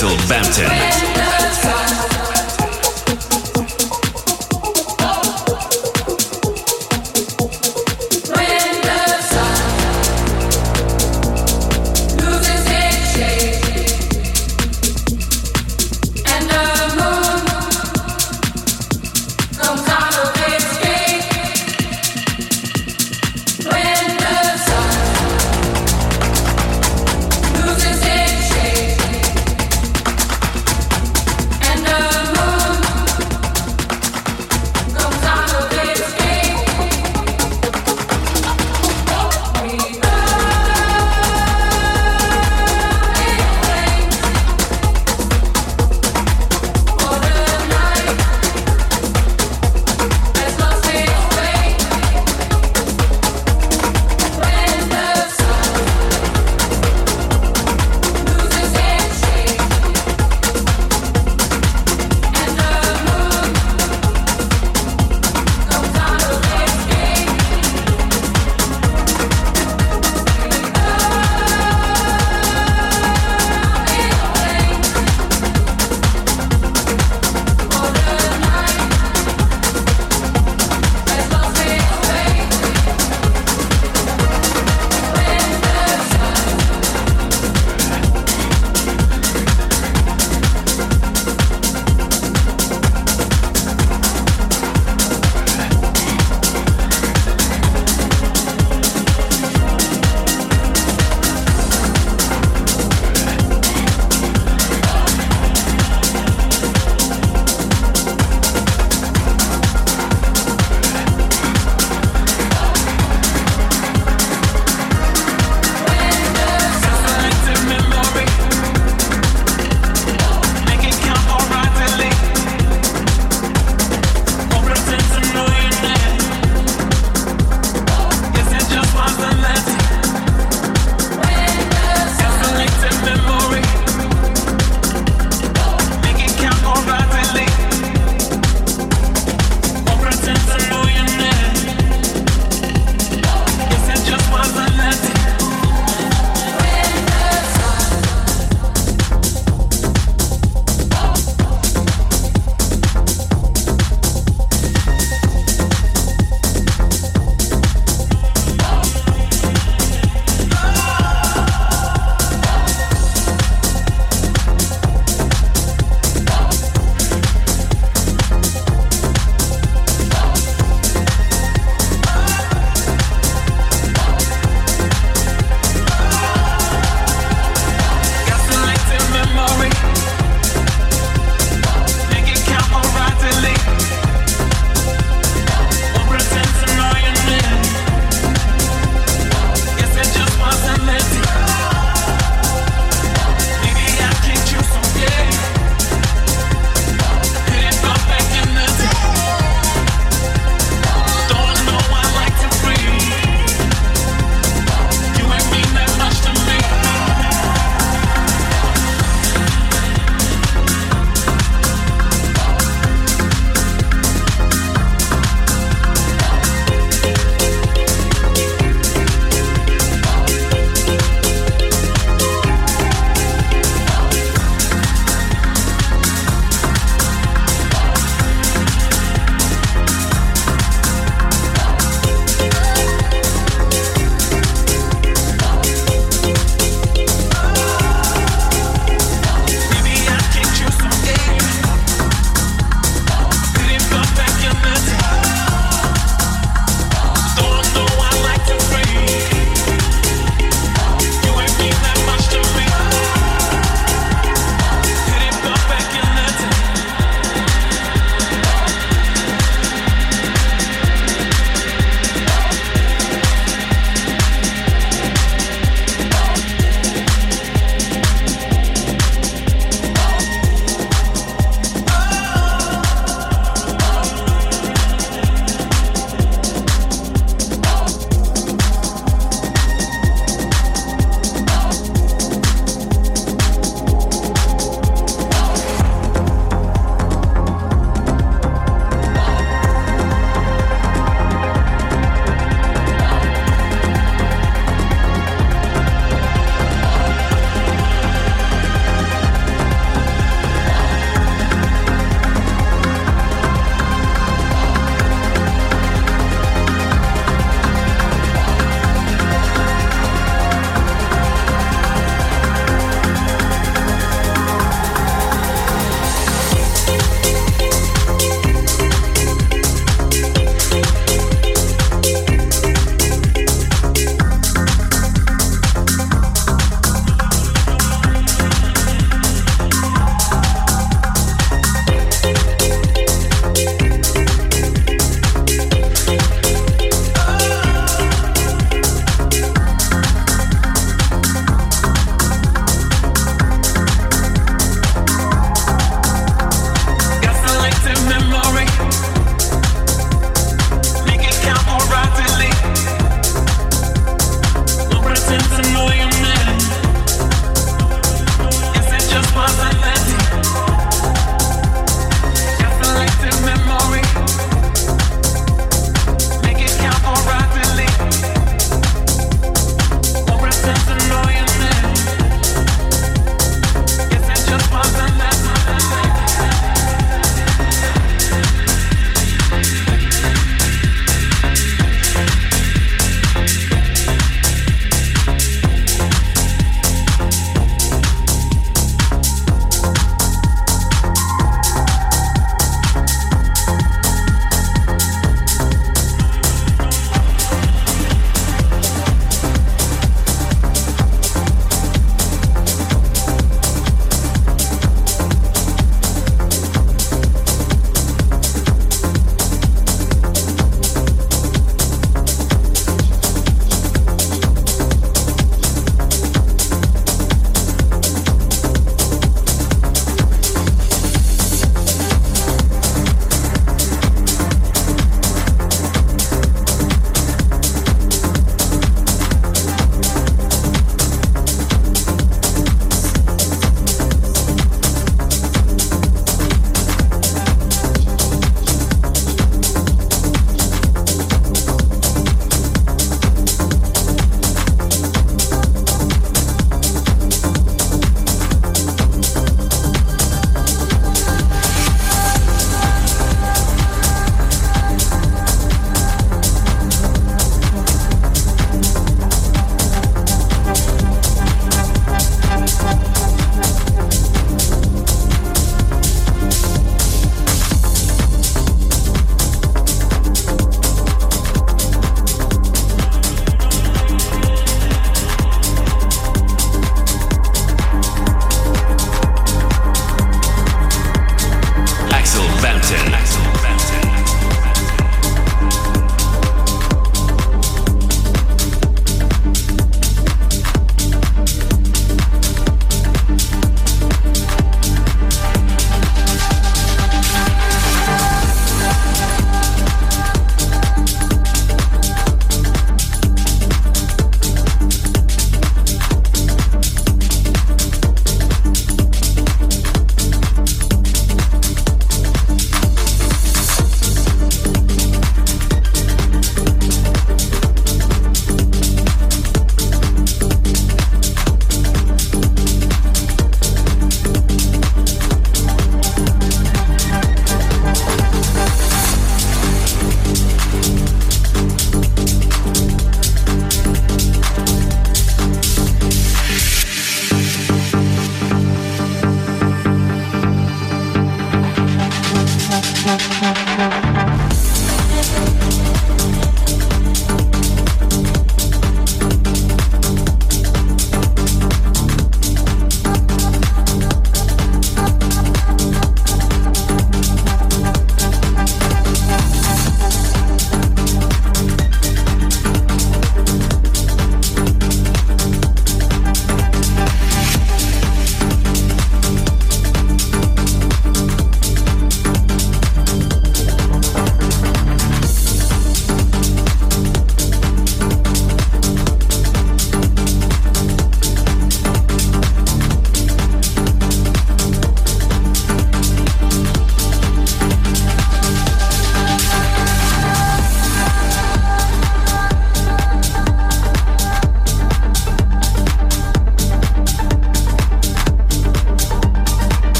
Axel Bampton.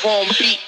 form beat.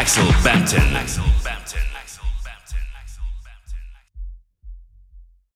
Axel Banton.